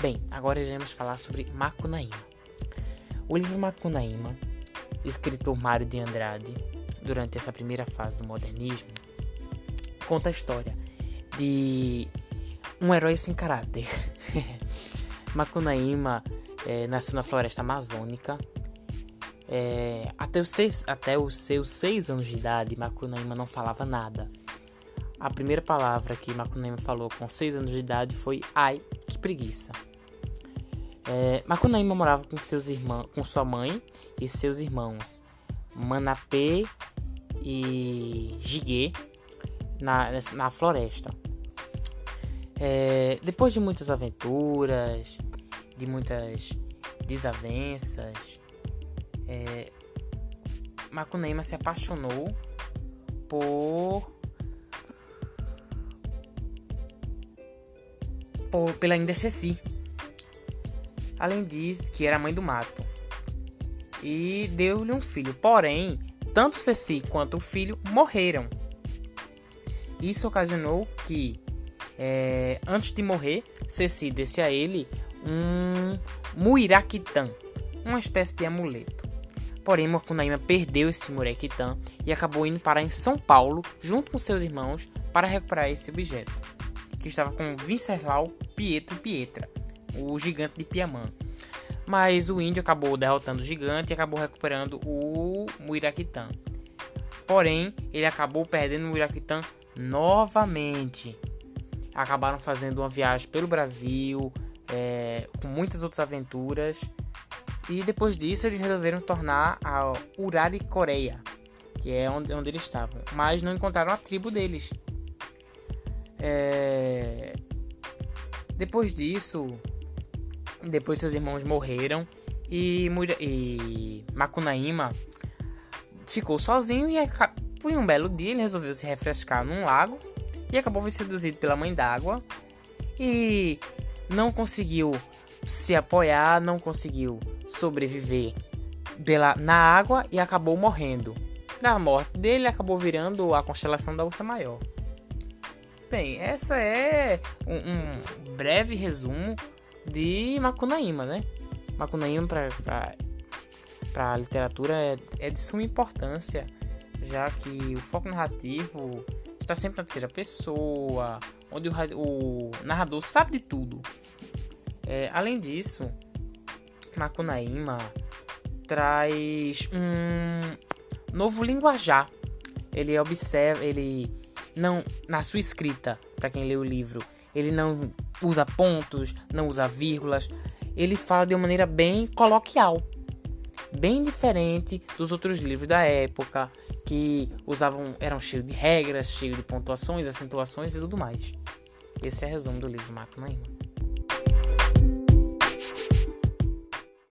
Bem, agora iremos falar sobre Macunaíma. O livro Macunaíma, escritor Mário de Andrade, durante essa primeira fase do modernismo, conta a história de um herói sem caráter. Macunaíma é, nasceu na floresta amazônica. É, até, os seis, até os seus seis anos de idade, Macunaíma não falava nada. A primeira palavra que Macunaíma falou com seis anos de idade foi ai, que preguiça. É, Macunaíma morava com seus irmãos, com sua mãe e seus irmãos Manapê e Jiguê na, na floresta. É, depois de muitas aventuras, de muitas desavenças, é, Macunaíma se apaixonou por, por pela Indecessi. Além disso, que era mãe do mato. E deu-lhe um filho. Porém, tanto Ceci quanto o filho morreram. Isso ocasionou que é, antes de morrer, Ceci desse a ele um Muiraquitã, uma espécie de amuleto. Porém, Macunaíma perdeu esse Muiraquitã e acabou indo parar em São Paulo, junto com seus irmãos, para recuperar esse objeto, que estava com Vinceslau Pietro Pietra, o gigante de Piamã. Mas o índio acabou derrotando o gigante e acabou recuperando o Muiraquitã. Porém, ele acabou perdendo o Muiraquitã novamente acabaram fazendo uma viagem pelo Brasil, é, com muitas outras aventuras. E depois disso eles resolveram tornar a Urari Coreia, que é onde, onde eles estavam. Mas não encontraram a tribo deles. É... Depois disso, depois seus irmãos morreram e, e Macunaíma ficou sozinho e por um belo dia ele resolveu se refrescar num lago e acabou seduzido pela mãe d'água e não conseguiu se apoiar, não conseguiu sobreviver pela, na água e acabou morrendo. Na morte dele, acabou virando a constelação da Ursa Maior. Bem, essa é um, um breve resumo de Macunaíma, né? Macunaíma para a literatura é, é de suma importância, já que o foco narrativo está sempre na terceira pessoa, onde o, o narrador sabe de tudo. É, além disso, Macunaíma traz um novo linguajar. Ele observa, ele não na sua escrita, para quem lê o livro, ele não usa pontos, não usa vírgulas, ele fala de uma maneira bem coloquial, bem diferente dos outros livros da época que usavam eram cheios de regras, cheios de pontuações, acentuações e tudo mais. Esse é o resumo do livro Máquina